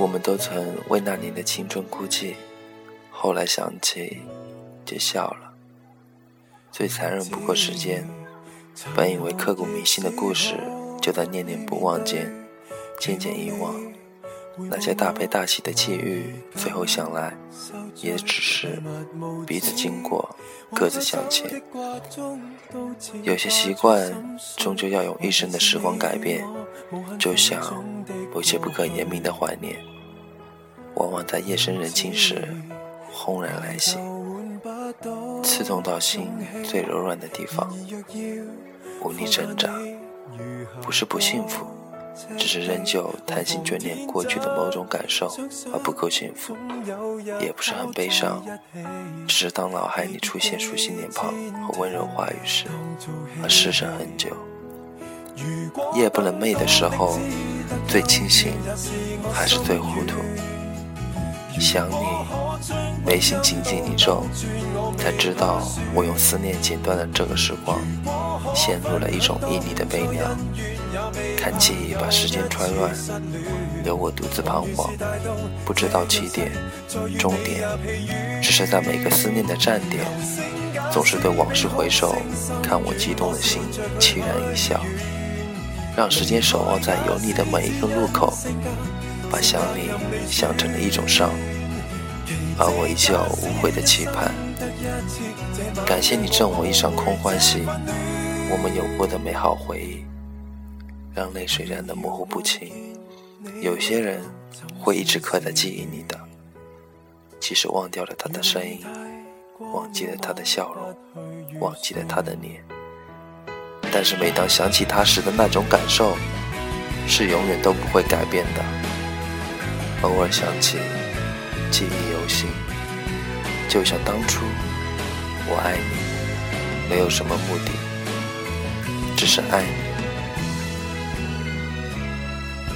我们都曾为那年的青春哭泣，后来想起就笑了。最残忍不过时间，本以为刻骨铭心的故事，就在念念不忘间渐渐遗忘。那些大悲大喜的际遇，最后想来，也只是彼此经过，各自向前。有些习惯，终究要用一生的时光改变。就像有些不可言明的怀念，往往在夜深人静时轰然来袭，刺痛到心最柔软的地方，无力挣扎。不是不幸福。只是仍旧贪心眷恋过去的某种感受，而不够幸福，也不是很悲伤。只是当脑海里出现熟悉脸庞和温柔话语时，而失神很久。夜不能寐的时候，最清醒还是最糊涂。想你，眉心紧紧一皱，才知道我用思念剪断了这个时光，陷入了一种异地的悲凉。看记忆把时间穿乱，留我独自彷徨，不知道起点、终点，只是在每个思念的站点，总是对往事回首，看我激动的心凄然一笑，让时间守望在有你的每一个路口，把想你想成了一种伤，而我依旧无悔的期盼。感谢你赠我一场空欢喜，我们有过的美好回忆。让泪水染得模糊不清。有些人会一直刻在记忆里的，即使忘掉了他的声音，忘记了他的笑容，忘记了他的脸，但是每当想起他时的那种感受，是永远都不会改变的。偶尔想起，记忆犹新，就像当初，我爱你，没有什么目的，只是爱你。